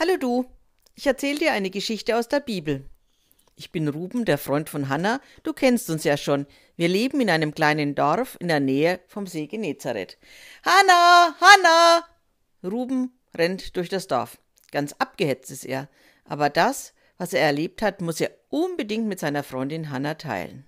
Hallo du, ich erzähle dir eine Geschichte aus der Bibel. Ich bin Ruben, der Freund von Hanna. Du kennst uns ja schon. Wir leben in einem kleinen Dorf in der Nähe vom See Genezareth. Hanna, Hanna! Ruben rennt durch das Dorf. Ganz abgehetzt ist er. Aber das, was er erlebt hat, muss er unbedingt mit seiner Freundin Hanna teilen.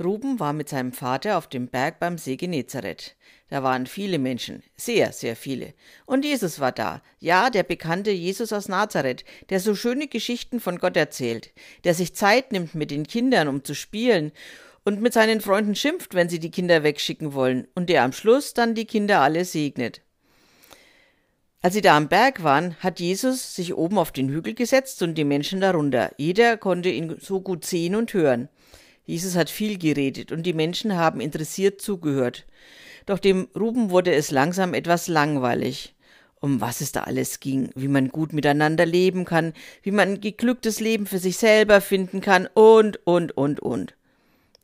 Ruben war mit seinem Vater auf dem Berg beim See Genezareth. Da waren viele Menschen, sehr, sehr viele. Und Jesus war da, ja, der bekannte Jesus aus Nazareth, der so schöne Geschichten von Gott erzählt, der sich Zeit nimmt mit den Kindern, um zu spielen, und mit seinen Freunden schimpft, wenn sie die Kinder wegschicken wollen, und der am Schluss dann die Kinder alle segnet. Als sie da am Berg waren, hat Jesus sich oben auf den Hügel gesetzt und die Menschen darunter. Jeder konnte ihn so gut sehen und hören. Jesus hat viel geredet und die Menschen haben interessiert zugehört. Doch dem Ruben wurde es langsam etwas langweilig. Um was es da alles ging, wie man gut miteinander leben kann, wie man ein geglücktes Leben für sich selber finden kann und, und, und, und.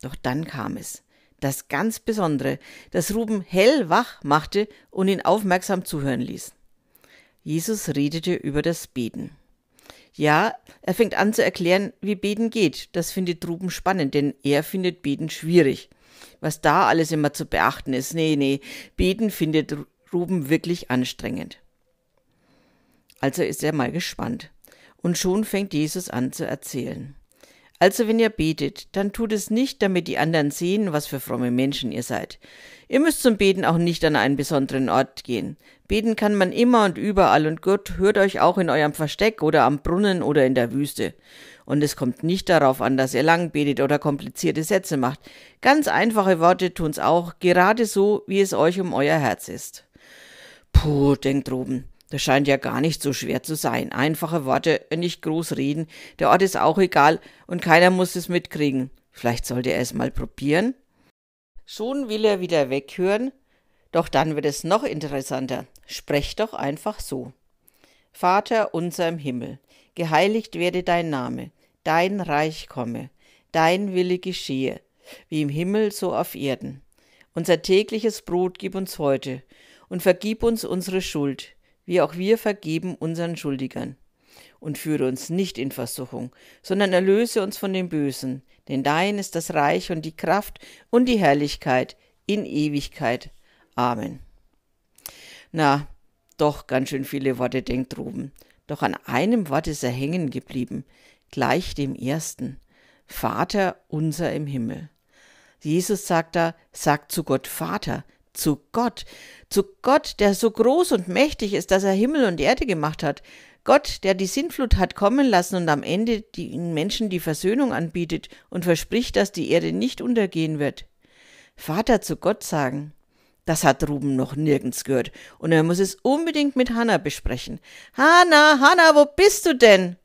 Doch dann kam es. Das ganz Besondere, das Ruben hellwach machte und ihn aufmerksam zuhören ließ. Jesus redete über das Beten. Ja, er fängt an zu erklären, wie Beten geht. Das findet Ruben spannend, denn er findet Beten schwierig. Was da alles immer zu beachten ist. Nee, nee, Beten findet Ruben wirklich anstrengend. Also ist er mal gespannt. Und schon fängt Jesus an zu erzählen. Also wenn ihr betet, dann tut es nicht, damit die anderen sehen, was für fromme Menschen ihr seid. Ihr müsst zum Beten auch nicht an einen besonderen Ort gehen. Beten kann man immer und überall und Gott hört euch auch in eurem Versteck oder am Brunnen oder in der Wüste. Und es kommt nicht darauf an, dass ihr lang betet oder komplizierte Sätze macht. Ganz einfache Worte tun's auch, gerade so, wie es euch um euer Herz ist. Puh, denkt Ruben. Das scheint ja gar nicht so schwer zu sein. Einfache Worte, nicht groß reden. Der Ort ist auch egal und keiner muss es mitkriegen. Vielleicht sollte er es mal probieren. Schon will er wieder weghören, doch dann wird es noch interessanter. Sprecht doch einfach so. Vater unser im Himmel, geheiligt werde dein Name, dein Reich komme, dein Wille geschehe, wie im Himmel so auf Erden. Unser tägliches Brot gib uns heute und vergib uns unsere Schuld, wie auch wir vergeben unseren Schuldigern. Und führe uns nicht in Versuchung, sondern erlöse uns von dem Bösen, denn dein ist das Reich und die Kraft und die Herrlichkeit in Ewigkeit. Amen. Na, doch ganz schön viele Worte denkt Ruben. Doch an einem Wort ist er hängen geblieben, gleich dem ersten. Vater unser im Himmel. Jesus sagt da, sagt zu Gott Vater, zu Gott, zu Gott, der so groß und mächtig ist, dass er Himmel und Erde gemacht hat, Gott, der die Sintflut hat kommen lassen und am Ende den Menschen die Versöhnung anbietet und verspricht, dass die Erde nicht untergehen wird. Vater zu Gott sagen, das hat Ruben noch nirgends gehört und er muss es unbedingt mit Hanna besprechen. Hanna, Hanna, wo bist du denn?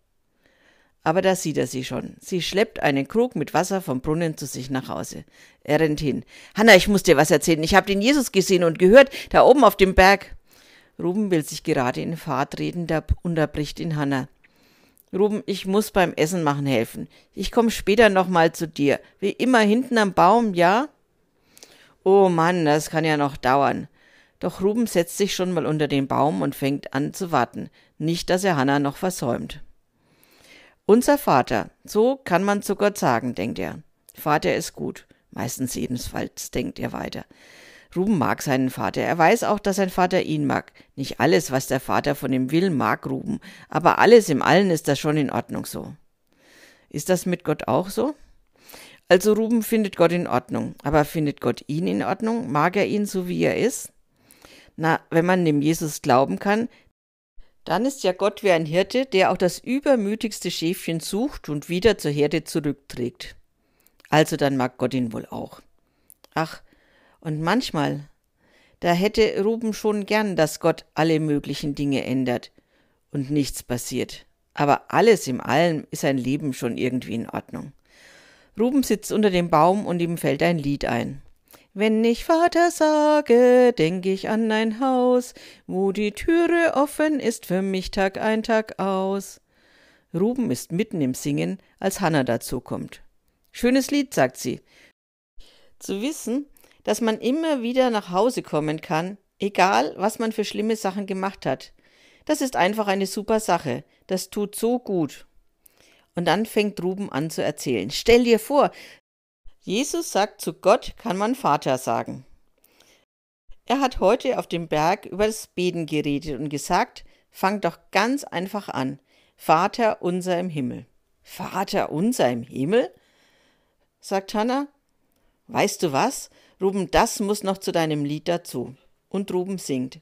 Aber da sieht er sie schon. Sie schleppt einen Krug mit Wasser vom Brunnen zu sich nach Hause. Er rennt hin. Hanna, ich muss dir was erzählen. Ich habe den Jesus gesehen und gehört, da oben auf dem Berg. Ruben will sich gerade in Fahrt reden, da unterbricht ihn Hanna. Ruben, ich muss beim Essen machen helfen. Ich komme später nochmal zu dir. Wie immer hinten am Baum, ja? Oh Mann, das kann ja noch dauern. Doch Ruben setzt sich schon mal unter den Baum und fängt an zu warten. Nicht, dass er Hanna noch versäumt. Unser Vater, so kann man zu Gott sagen, denkt er. Vater ist gut. Meistens jedenfalls, denkt er weiter. Ruben mag seinen Vater. Er weiß auch, dass sein Vater ihn mag. Nicht alles, was der Vater von ihm will, mag Ruben. Aber alles im Allen ist das schon in Ordnung so. Ist das mit Gott auch so? Also Ruben findet Gott in Ordnung. Aber findet Gott ihn in Ordnung? Mag er ihn so, wie er ist? Na, wenn man dem Jesus glauben kann, dann ist ja Gott wie ein Hirte, der auch das übermütigste Schäfchen sucht und wieder zur Herde zurückträgt. Also dann mag Gott ihn wohl auch. Ach, und manchmal, da hätte Ruben schon gern, dass Gott alle möglichen Dinge ändert und nichts passiert. Aber alles im Allem ist sein Leben schon irgendwie in Ordnung. Ruben sitzt unter dem Baum und ihm fällt ein Lied ein. Wenn ich Vater sage, denk ich an ein Haus, wo die Türe offen ist für mich Tag ein, Tag aus. Ruben ist mitten im Singen, als Hanna dazukommt. Schönes Lied, sagt sie. Zu wissen, dass man immer wieder nach Hause kommen kann, egal was man für schlimme Sachen gemacht hat. Das ist einfach eine super Sache. Das tut so gut. Und dann fängt Ruben an zu erzählen. Stell dir vor, Jesus sagt, zu Gott kann man Vater sagen. Er hat heute auf dem Berg über das Beten geredet und gesagt, fang doch ganz einfach an. Vater unser im Himmel. Vater unser im Himmel? sagt Hannah. Weißt du was? Ruben, das muss noch zu deinem Lied dazu. Und Ruben singt.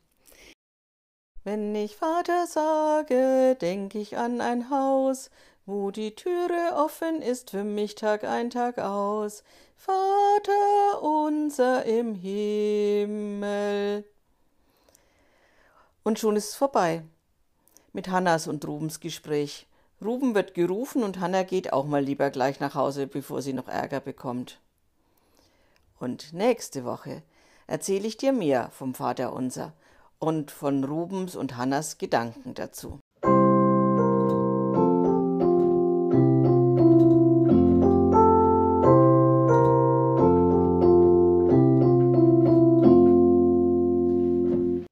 Wenn ich Vater sage, denk ich an ein Haus, wo die Türe offen ist für mich Tag ein, Tag aus. Vater unser im Himmel. Und schon ist es vorbei mit Hannas und Rubens Gespräch. Ruben wird gerufen und Hanna geht auch mal lieber gleich nach Hause, bevor sie noch Ärger bekommt. Und nächste Woche erzähle ich dir mehr vom Vater unser und von Rubens und Hannas Gedanken dazu.